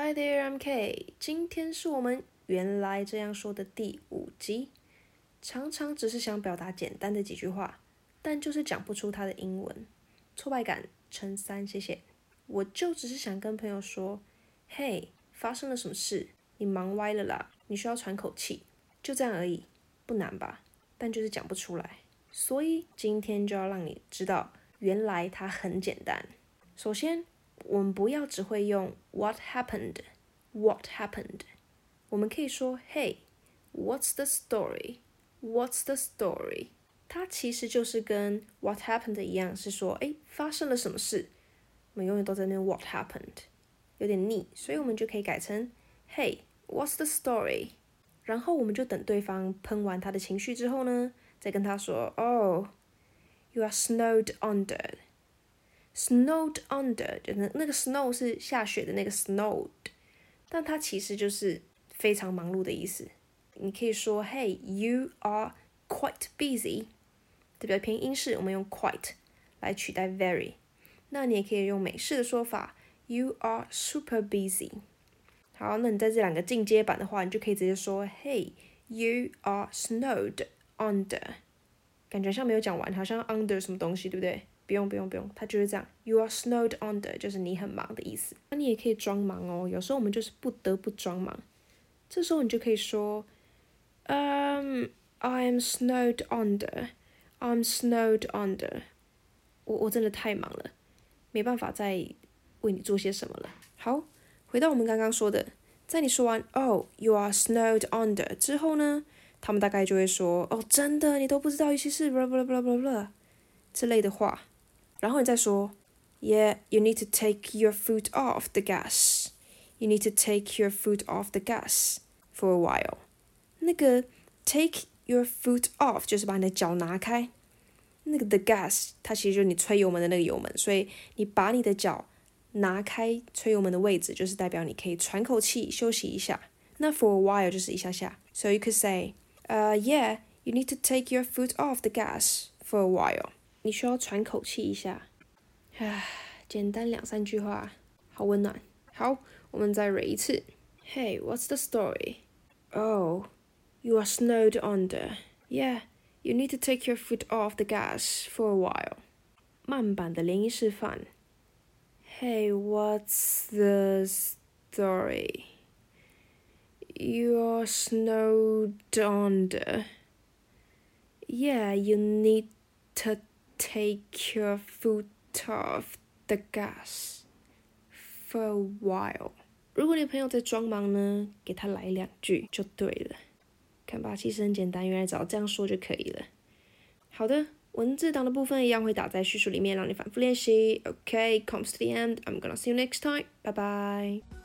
Hi there, I'm K。今天是我们原来这样说的第五集。常常只是想表达简单的几句话，但就是讲不出它的英文。挫败感乘三，谢谢。我就只是想跟朋友说嘿发生了什么事？你忙歪了啦，你需要喘口气，就这样而已，不难吧？但就是讲不出来。所以今天就要让你知道，原来它很简单。首先。我们不要只会用 What happened？What happened？我们可以说 Hey，What's the story？What's the story？它其实就是跟 What happened 一样，是说哎发生了什么事。我们永远都在那 What happened，有点腻，所以我们就可以改成 Hey，What's the story？然后我们就等对方喷完他的情绪之后呢，再跟他说 Oh，you are snowed under。Snowed under，就那那个 snow 是下雪的那个 snowed，但它其实就是非常忙碌的意思。你可以说，Hey，you are quite busy，代表偏英式，我们用 quite 来取代 very。那你也可以用美式的说法，You are super busy。好，那你在这两个进阶版的话，你就可以直接说，Hey，you are snowed under。感觉像没有讲完，好像 under 什么东西，对不对？ 不用不用不用，它就是这样。You are snowed under，就是你很忙的意思。那你也可以装忙哦，有时候我们就是不得不装忙。这时候你就可以说，Um, I'm snowed under，I am snowed under. 我我真的太忙了，没办法再为你做些什么了。好，回到我们刚刚说的，在你说完 Oh, you are snowed under 之后呢，他们大概就会说，哦，真的，你都不知道，尤其是 blah blah blah blah blah 之类的话。然后你再说，Yeah, you need to take your foot off the gas. You need to take your foot off the gas for a while. 那个 take your foot off 就是把你的脚拿开。那个 the gas 它其实就是你吹油门的那个油门，所以你把你的脚拿开吹油门的位置，就是代表你可以喘口气休息一下。那 for a while 就是一下下。So you could say, uh, yeah, you need to take your foot off the gas for a while. 你需要喘口气一下，唉，简单两三句话，好温暖。好，我们再蕊一次。Hey, what's the story? Oh, you are snowed under. Yeah, you need to take your foot off the gas for a while. 慢版的连音示范。Hey, what's the story? You are snowed under. Yeah, you need to take your foot off the gas for a while。如果你朋友在装忙呢，给他来两句就对了。看吧，其实很简单，原来只要这样说就可以了。好的，文字档的部分一样会打在叙述里面，让你反复练习。OK，comes to the end. I'm gonna see you next time. Bye bye.